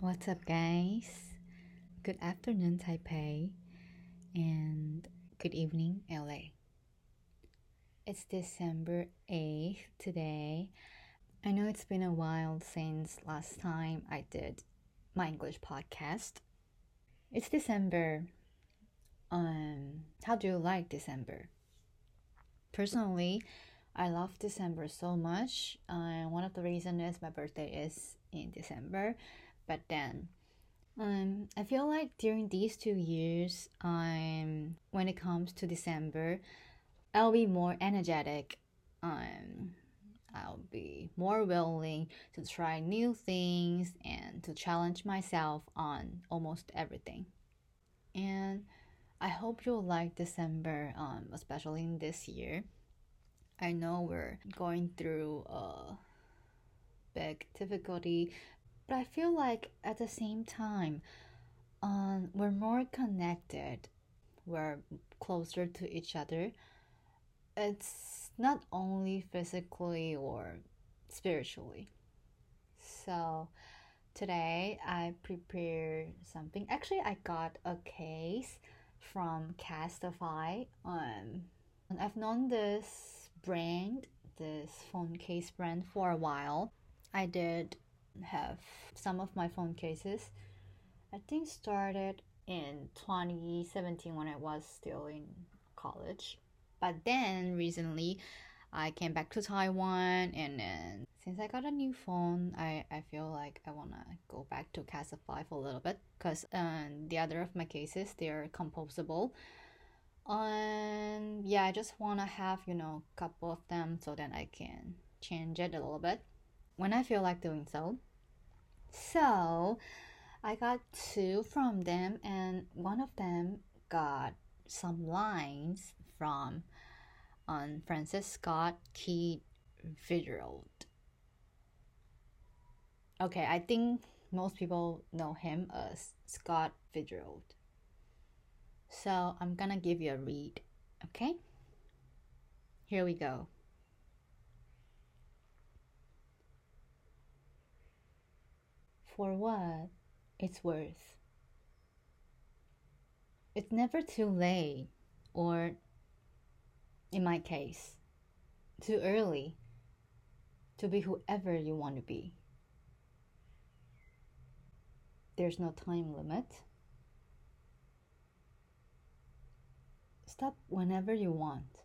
What's up, guys? Good afternoon, Taipei, and good evening, LA. It's December 8th today. I know it's been a while since last time I did my English podcast. It's December. Um, how do you like December? Personally, I love December so much. Uh, one of the reasons is my birthday is in December, but then um, I feel like during these two years, um, when it comes to December, I'll be more energetic. Um, I'll be more willing to try new things and to challenge myself on almost everything. And I hope you'll like December, um, especially in this year. I know we're going through a big difficulty, but I feel like at the same time, um, we're more connected. We're closer to each other. It's not only physically or spiritually. So today I prepared something. Actually, I got a case from Casetify. Um, and I've known this brand, this phone case brand, for a while. I did have some of my phone cases. I think started in 2017 when I was still in college. But then recently I came back to Taiwan and then since I got a new phone, I, I feel like I want to go back to Casetify for a little bit because um, the other of my cases, they're composable. And yeah, I just want to have, you know, a couple of them so that I can change it a little bit when I feel like doing so. So I got two from them, and one of them got some lines from on Francis Scott Key Fitzgerald. Okay, I think most people know him as Scott Fitzgerald. So I'm gonna give you a read, okay? Here we go. For what it's worth. It's never too late, or in my case, too early to be whoever you want to be. There's no time limit. Stop whenever you want.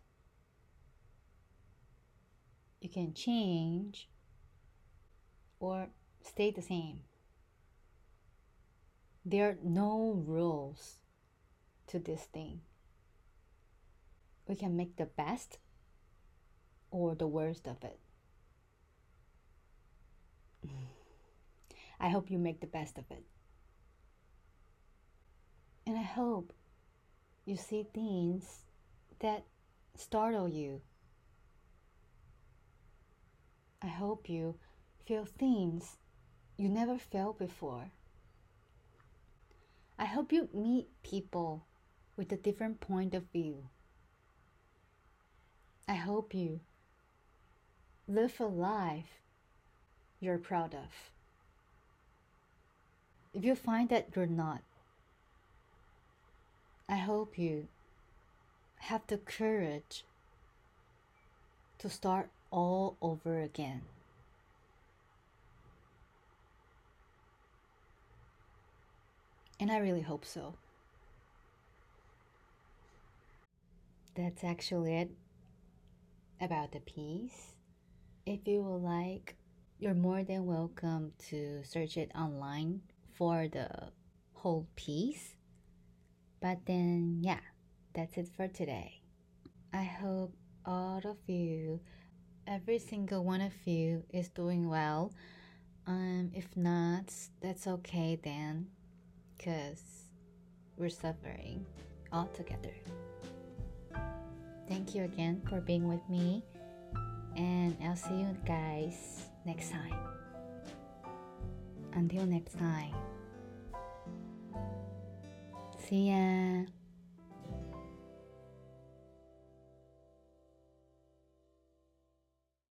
You can change or stay the same. There are no rules to this thing. We can make the best or the worst of it. I hope you make the best of it. And I hope you see things that startle you. I hope you feel things you never felt before. I hope you meet people with a different point of view. I hope you live a life you're proud of. If you find that you're not, I hope you have the courage to start all over again. And I really hope so. That's actually it about the piece. If you would like, you're more than welcome to search it online for the whole piece. But then, yeah, that's it for today. I hope all of you, every single one of you, is doing well. Um, if not, that's okay then, because we're suffering all together. Thank you again for being with me, and I'll see you guys next time. Until next time. See ya.